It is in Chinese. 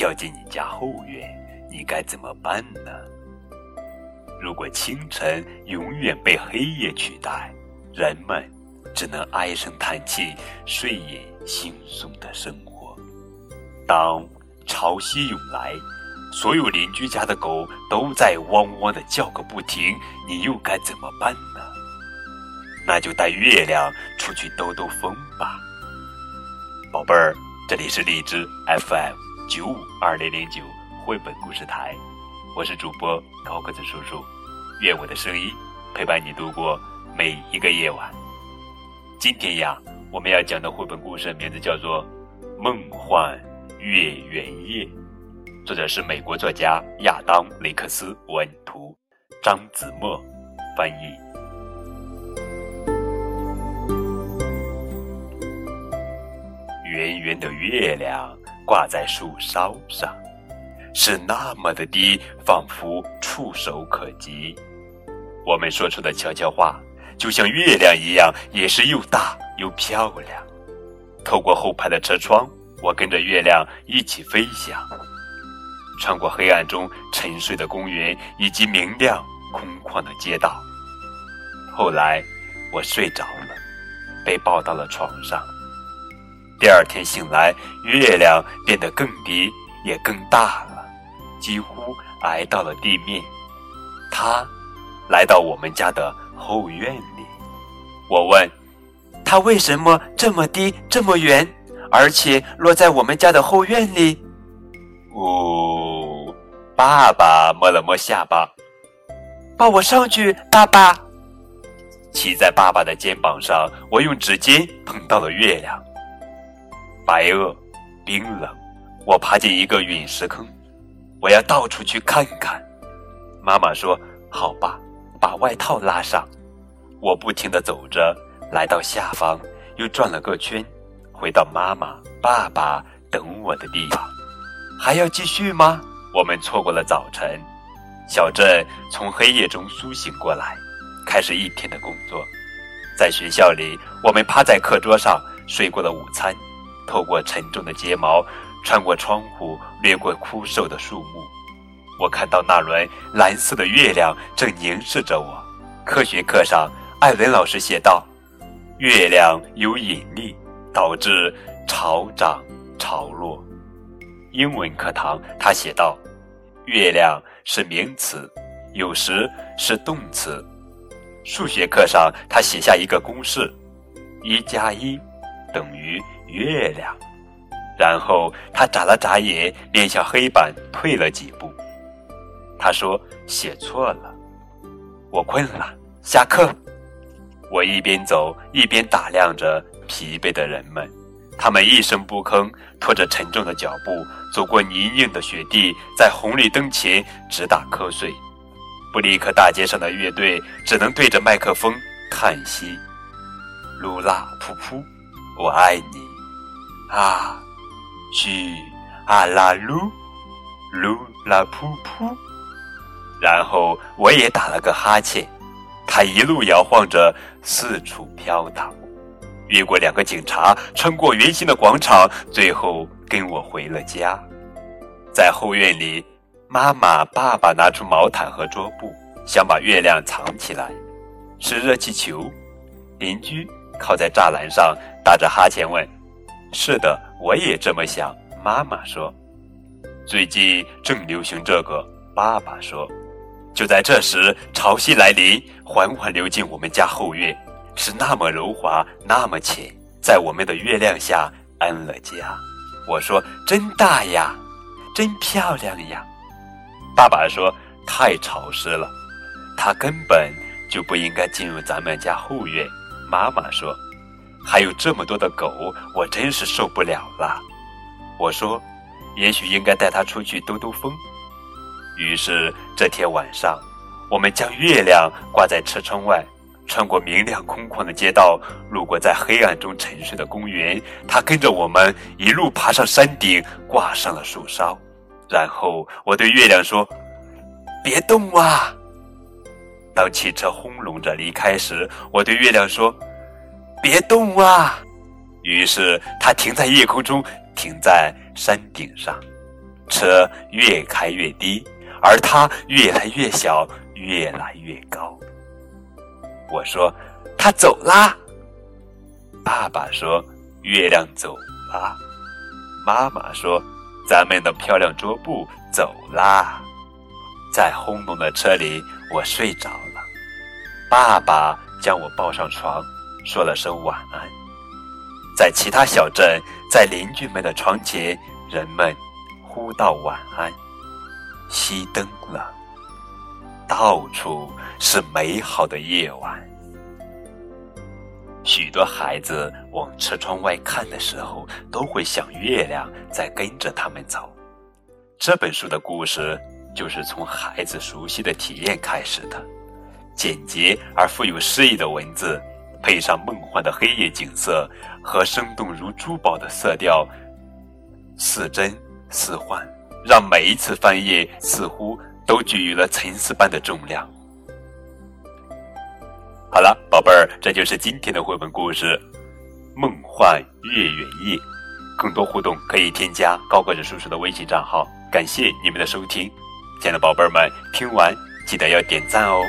掉进你家后院，你该怎么办呢？如果清晨永远被黑夜取代，人们只能唉声叹气，睡眼惺忪的生活。当潮汐涌来，所有邻居家的狗都在汪汪的叫个不停，你又该怎么办呢？那就带月亮出去兜兜风吧，宝贝儿。这里是荔枝 FM 九五二零零九绘本故事台，我是主播高个子叔叔，愿我的声音陪伴你度过每一个夜晚。今天呀，我们要讲的绘本故事名字叫做《梦幻月圆夜》，作者是美国作家亚当·雷克斯，文图，张子墨翻译。圆圆的月亮挂在树梢上，是那么的低，仿佛触手可及。我们说出的悄悄话，就像月亮一样，也是又大又漂亮。透过后排的车窗，我跟着月亮一起飞翔，穿过黑暗中沉睡的公园以及明亮空旷的街道。后来，我睡着了，被抱到了床上。第二天醒来，月亮变得更低，也更大了，几乎挨到了地面。它来到我们家的后院里。我问：“它为什么这么低、这么圆，而且落在我们家的后院里？”哦，爸爸摸了摸下巴，抱我上去，爸爸。骑在爸爸的肩膀上，我用指尖碰到了月亮。白垩，冰冷。我爬进一个陨石坑，我要到处去看看。妈妈说：“好吧，把外套拉上。”我不停地走着，来到下方，又转了个圈，回到妈妈、爸爸等我的地方。还要继续吗？我们错过了早晨。小镇从黑夜中苏醒过来，开始一天的工作。在学校里，我们趴在课桌上睡过了午餐。透过沉重的睫毛，穿过窗户，掠过枯瘦的树木，我看到那轮蓝色的月亮正凝视着我。科学课上，艾文老师写道：“月亮有引力，导致潮涨潮落。”英文课堂，他写道：“月亮是名词，有时是动词。”数学课上，他写下一个公式：一加一等于。月亮，然后他眨了眨眼，面向黑板退了几步。他说：“写错了。”我困了，下课。我一边走一边打量着疲惫的人们，他们一声不吭，拖着沉重的脚步走过泥泞的雪地，在红绿灯前直打瞌睡。布里克大街上的乐队只能对着麦克风叹息：“噜啦噗噗，我爱你。”啊，去啊啦噜，噜啦噗噗，然后我也打了个哈欠。他一路摇晃着，四处飘荡，越过两个警察，穿过圆形的广场，最后跟我回了家。在后院里，妈妈、爸爸拿出毛毯和桌布，想把月亮藏起来。是热气球。邻居靠在栅栏上，打着哈欠问。是的，我也这么想。妈妈说：“最近正流行这个。”爸爸说：“就在这时，潮汐来临，缓缓流进我们家后院，是那么柔滑，那么浅，在我们的月亮下安了家。”我说：“真大呀，真漂亮呀。”爸爸说：“太潮湿了，它根本就不应该进入咱们家后院。”妈妈说。还有这么多的狗，我真是受不了了。我说，也许应该带它出去兜兜风。于是这天晚上，我们将月亮挂在车窗外，穿过明亮空旷的街道，路过在黑暗中沉睡的公园。它跟着我们一路爬上山顶，挂上了树梢。然后我对月亮说：“别动啊！”当汽车轰隆着离开时，我对月亮说。别动啊！于是它停在夜空中，停在山顶上。车越开越低，而它越来越小，越来越高。我说：“它走啦。”爸爸说：“月亮走啦。”妈妈说：“咱们的漂亮桌布走啦。”在轰隆的车里，我睡着了。爸爸将我抱上床，说了声晚安。在其他小镇，在邻居们的窗前，人们呼道晚安。熄灯了，到处是美好的夜晚。许多孩子往车窗外看的时候，都会想月亮在跟着他们走。这本书的故事。就是从孩子熟悉的体验开始的，简洁而富有诗意的文字，配上梦幻的黑夜景色和生动如珠宝的色调，似真似幻，让每一次翻页似乎都具有了沉思般的重量。好了，宝贝儿，这就是今天的绘本故事《梦幻月圆夜》。更多互动可以添加高个子叔叔的微信账号。感谢你们的收听。亲爱的宝贝儿们，听完记得要点赞哦。